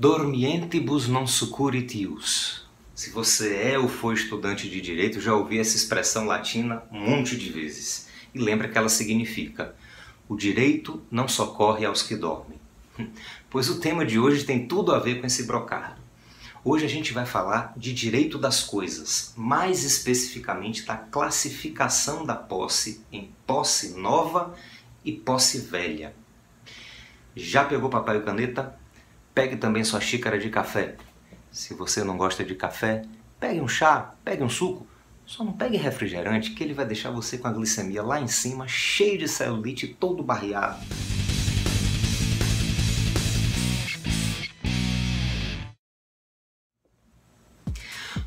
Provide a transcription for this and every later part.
Dormientibus non succuritius. Se você é ou foi estudante de direito, já ouvi essa expressão latina um monte de vezes. E lembra que ela significa: o direito não socorre aos que dormem. Pois o tema de hoje tem tudo a ver com esse brocado. Hoje a gente vai falar de direito das coisas, mais especificamente da classificação da posse em posse nova e posse velha. Já pegou papel e caneta? Pegue também sua xícara de café. Se você não gosta de café, pegue um chá, pegue um suco. Só não pegue refrigerante, que ele vai deixar você com a glicemia lá em cima, cheio de celulite, todo barreado.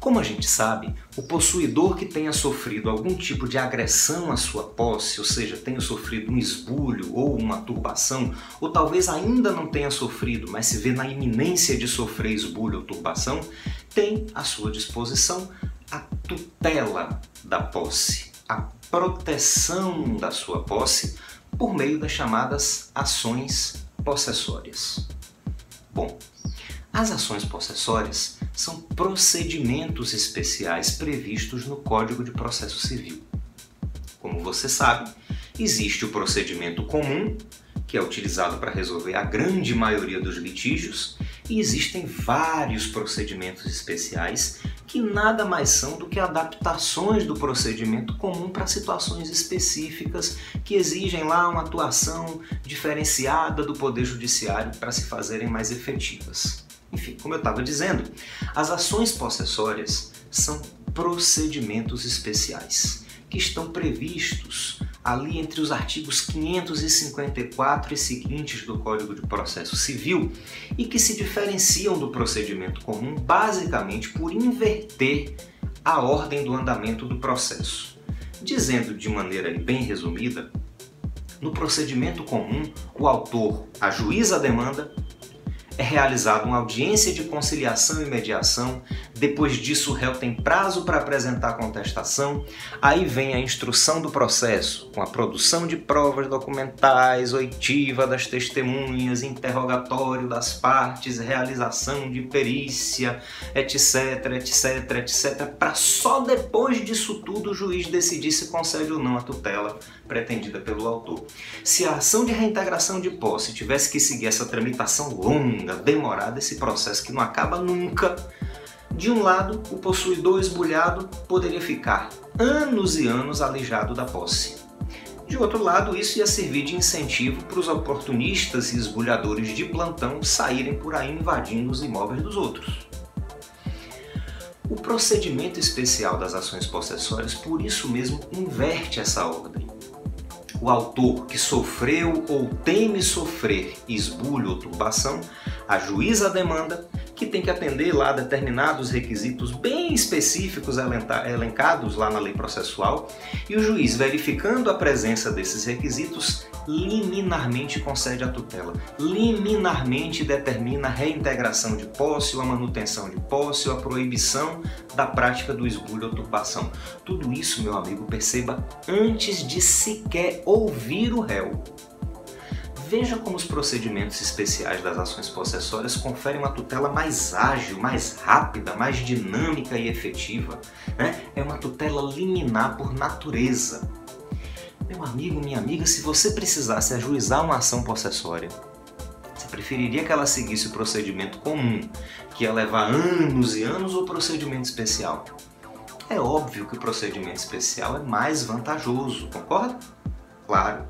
Como a gente sabe, o possuidor que tenha sofrido algum tipo de agressão à sua posse, ou seja, tenha sofrido um esbulho ou uma turbação, ou talvez ainda não tenha sofrido, mas se vê na iminência de sofrer esbulho ou turbação, tem à sua disposição a tutela da posse, a proteção da sua posse por meio das chamadas ações possessórias. Bom, as ações possessórias são procedimentos especiais previstos no Código de Processo Civil. Como você sabe, existe o procedimento comum, que é utilizado para resolver a grande maioria dos litígios, e existem vários procedimentos especiais que nada mais são do que adaptações do procedimento comum para situações específicas que exigem lá uma atuação diferenciada do Poder Judiciário para se fazerem mais efetivas. Enfim, como eu estava dizendo, as ações possessórias são procedimentos especiais que estão previstos ali entre os artigos 554 e seguintes do Código de Processo Civil e que se diferenciam do procedimento comum basicamente por inverter a ordem do andamento do processo. Dizendo de maneira bem resumida, no procedimento comum, o autor ajuiza a demanda, é realizada uma audiência de conciliação e mediação, depois disso o réu tem prazo para apresentar a contestação, aí vem a instrução do processo, com a produção de provas documentais, oitiva das testemunhas, interrogatório das partes, realização de perícia, etc, etc, etc, para só depois disso tudo o juiz decidir se concede ou não a tutela pretendida pelo autor. Se a ação de reintegração de posse tivesse que seguir essa tramitação longa, demorada, esse processo que não acaba nunca, de um lado, o possuidor esbulhado poderia ficar anos e anos alijado da posse. De outro lado, isso ia servir de incentivo para os oportunistas e esbulhadores de plantão saírem por aí invadindo os imóveis dos outros. O procedimento especial das ações possessórias, por isso mesmo, inverte essa ordem o autor que sofreu ou teme sofrer esbulho ou turbação ajuiza a demanda, que tem que atender lá determinados requisitos bem específicos elencados lá na lei processual, e o juiz, verificando a presença desses requisitos, liminarmente concede a tutela, liminarmente determina a reintegração de posse ou a manutenção de posse ou a proibição da prática do esbulho ou turbação. Tudo isso, meu amigo, perceba antes de sequer ouvir o réu. Veja como os procedimentos especiais das ações possessórias conferem uma tutela mais ágil, mais rápida, mais dinâmica e efetiva. Né? É uma tutela liminar por natureza. Meu amigo, minha amiga, se você precisasse ajuizar uma ação possessória, você preferiria que ela seguisse o procedimento comum, que ia levar anos e anos, ou o procedimento especial? É óbvio que o procedimento especial é mais vantajoso, concorda? Claro.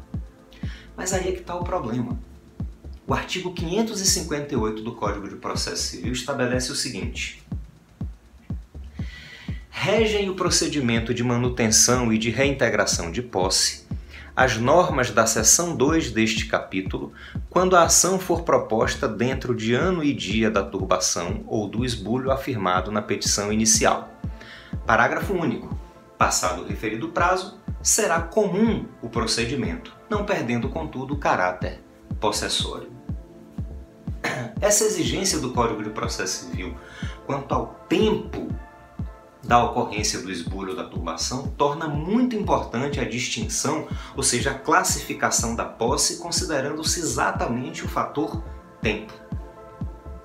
Mas aí é que está o problema. O artigo 558 do Código de Processo Civil estabelece o seguinte: regem o procedimento de manutenção e de reintegração de posse as normas da seção 2 deste capítulo quando a ação for proposta dentro de ano e dia da turbação ou do esbulho afirmado na petição inicial. Parágrafo único. Passado o referido prazo, será comum o procedimento, não perdendo, contudo, o caráter possessório. Essa exigência do Código de Processo Civil quanto ao tempo da ocorrência do esbulho ou da turbação torna muito importante a distinção, ou seja, a classificação da posse, considerando-se exatamente o fator tempo.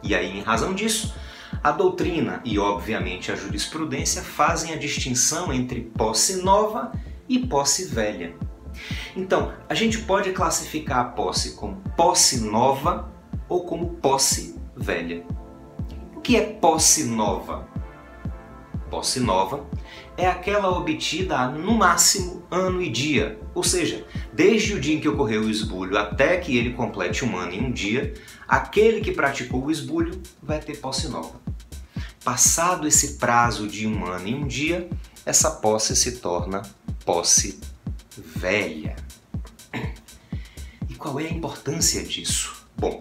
E aí, em razão disso, a doutrina e, obviamente, a jurisprudência fazem a distinção entre posse nova e posse velha. Então, a gente pode classificar a posse como posse nova ou como posse velha. O que é posse nova? Posse nova é aquela obtida no máximo ano e dia, ou seja, desde o dia em que ocorreu o esbulho até que ele complete um ano e um dia, aquele que praticou o esbulho vai ter posse nova. Passado esse prazo de um ano e um dia, essa posse se torna posse velha. E qual é a importância disso? Bom,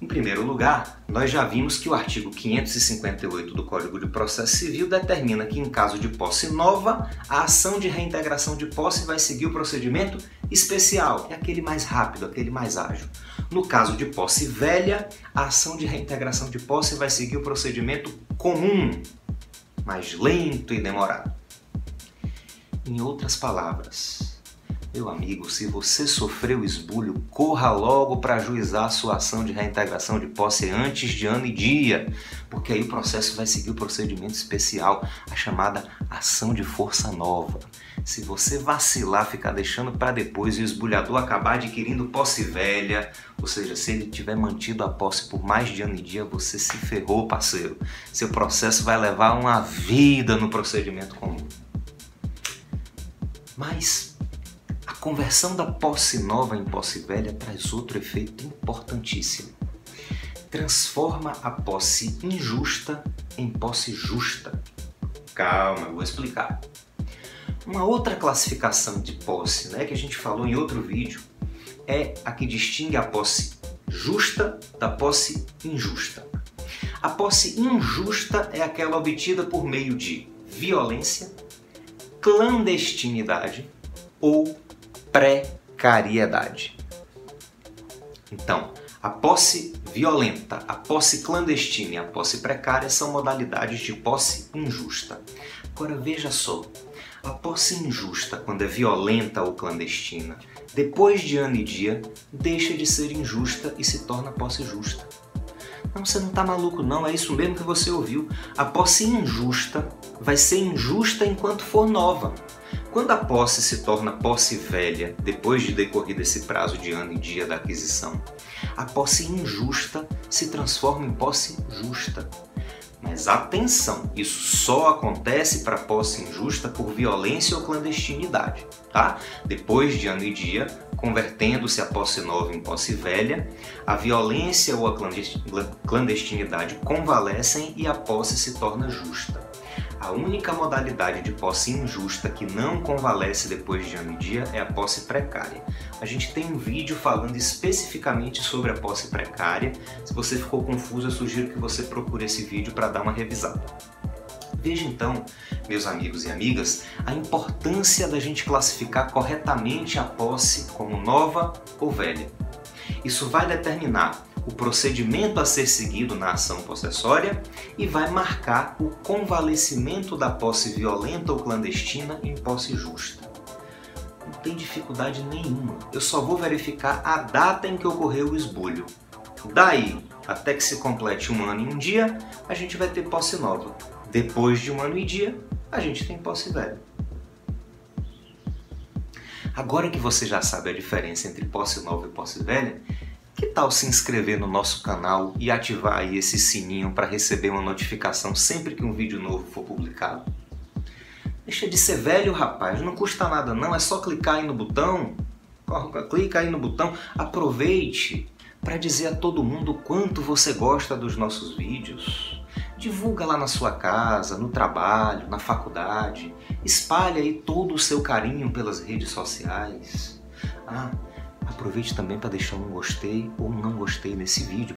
em primeiro lugar, nós já vimos que o artigo 558 do Código de Processo Civil determina que, em caso de posse nova, a ação de reintegração de posse vai seguir o procedimento especial, é aquele mais rápido, aquele mais ágil. No caso de posse velha, a ação de reintegração de posse vai seguir o procedimento comum, mais lento e demorado. Em outras palavras, meu amigo, se você sofreu esbulho, corra logo para ajuizar sua ação de reintegração de posse antes de ano e dia, porque aí o processo vai seguir o procedimento especial, a chamada ação de força nova. Se você vacilar, ficar deixando para depois e o esbulhador acabar adquirindo posse velha, ou seja, se ele tiver mantido a posse por mais de ano e dia, você se ferrou, parceiro. Seu processo vai levar uma vida no procedimento comum. Mas conversão da posse nova em posse velha traz outro efeito importantíssimo. Transforma a posse injusta em posse justa. Calma, eu vou explicar. Uma outra classificação de posse, né, que a gente falou em outro vídeo, é a que distingue a posse justa da posse injusta. A posse injusta é aquela obtida por meio de violência, clandestinidade ou precariedade. Então, a posse violenta, a posse clandestina e a posse precária são modalidades de posse injusta. Agora veja só, a posse injusta, quando é violenta ou clandestina, depois de ano e dia, deixa de ser injusta e se torna posse justa. Não, você não está maluco não, é isso mesmo que você ouviu. A posse injusta vai ser injusta enquanto for nova. Quando a posse se torna posse velha, depois de decorrido esse prazo de ano e dia da aquisição, a posse injusta se transforma em posse justa. Mas atenção, isso só acontece para posse injusta por violência ou clandestinidade, tá? Depois de ano e dia, convertendo-se a posse nova em posse velha, a violência ou a clandestinidade convalescem e a posse se torna justa. A única modalidade de posse injusta que não convalesce depois de ano e dia é a posse precária. A gente tem um vídeo falando especificamente sobre a posse precária. Se você ficou confuso, eu sugiro que você procure esse vídeo para dar uma revisada. Veja então, meus amigos e amigas, a importância da gente classificar corretamente a posse como nova ou velha. Isso vai determinar o procedimento a ser seguido na ação possessória e vai marcar o convalescimento da posse violenta ou clandestina em posse justa. Não tem dificuldade nenhuma, eu só vou verificar a data em que ocorreu o esbulho. Daí até que se complete um ano e um dia, a gente vai ter posse nova. Depois de um ano e dia, a gente tem posse velha. Agora que você já sabe a diferença entre posse nova e posse velha, que tal se inscrever no nosso canal e ativar aí esse sininho para receber uma notificação sempre que um vídeo novo for publicado? Deixa de ser velho, rapaz, não custa nada não, é só clicar aí no botão. Clica aí no botão, aproveite para dizer a todo mundo quanto você gosta dos nossos vídeos. Divulga lá na sua casa, no trabalho, na faculdade. Espalhe aí todo o seu carinho pelas redes sociais. Ah, Aproveite também para deixar um gostei ou não gostei nesse vídeo,